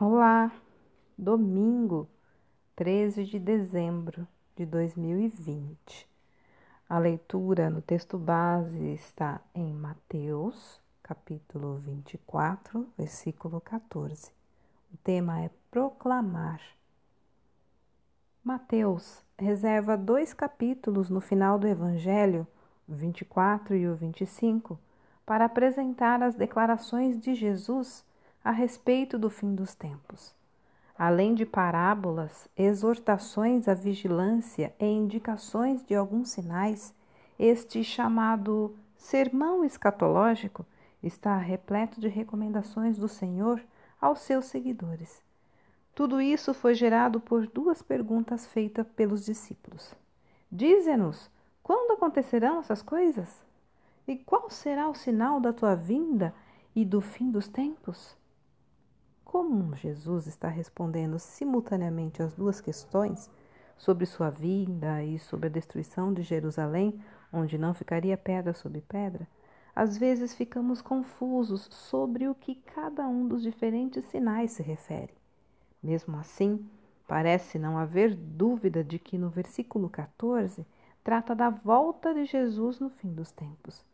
Olá, domingo 13 de dezembro de 2020. A leitura no texto base está em Mateus, capítulo 24, versículo 14. O tema é proclamar. Mateus reserva dois capítulos no final do Evangelho, o 24 e o 25, para apresentar as declarações de Jesus a respeito do fim dos tempos. Além de parábolas, exortações à vigilância e indicações de alguns sinais, este chamado sermão escatológico está repleto de recomendações do Senhor aos seus seguidores. Tudo isso foi gerado por duas perguntas feitas pelos discípulos. Dize-nos quando acontecerão essas coisas? E qual será o sinal da tua vinda e do fim dos tempos? Como Jesus está respondendo simultaneamente às duas questões sobre sua vinda e sobre a destruição de Jerusalém, onde não ficaria pedra sobre pedra, às vezes ficamos confusos sobre o que cada um dos diferentes sinais se refere. Mesmo assim, parece não haver dúvida de que no versículo 14 trata da volta de Jesus no fim dos tempos.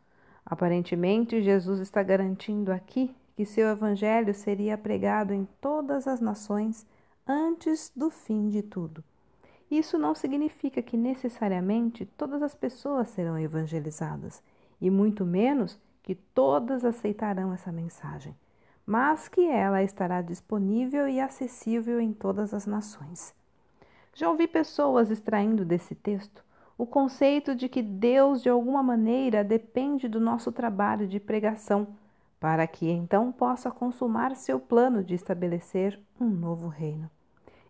Aparentemente, Jesus está garantindo aqui que seu evangelho seria pregado em todas as nações antes do fim de tudo. Isso não significa que necessariamente todas as pessoas serão evangelizadas, e muito menos que todas aceitarão essa mensagem, mas que ela estará disponível e acessível em todas as nações. Já ouvi pessoas extraindo desse texto o conceito de que Deus, de alguma maneira, depende do nosso trabalho de pregação para que então possa consumar seu plano de estabelecer um novo reino.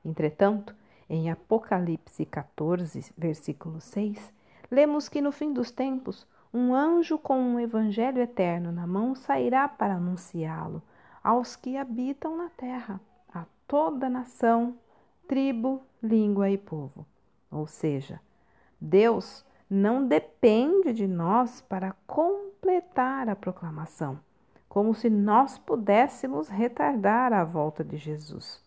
Entretanto, em Apocalipse 14, versículo 6, lemos que no fim dos tempos, um anjo com um evangelho eterno na mão sairá para anunciá-lo aos que habitam na terra, a toda nação, tribo, língua e povo. Ou seja, Deus não depende de nós para completar a proclamação como se nós pudéssemos retardar a volta de Jesus.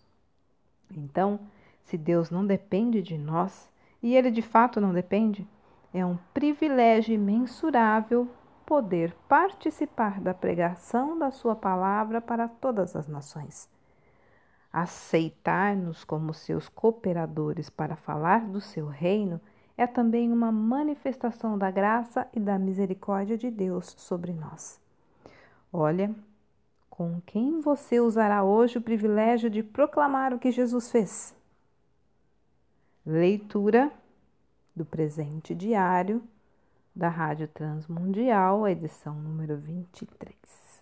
Então, se Deus não depende de nós, e Ele de fato não depende, é um privilégio imensurável poder participar da pregação da Sua palavra para todas as nações. Aceitar-nos como seus cooperadores para falar do seu reino é também uma manifestação da graça e da misericórdia de Deus sobre nós. Olha, com quem você usará hoje o privilégio de proclamar o que Jesus fez? Leitura do presente diário da Rádio Transmundial, edição número 23.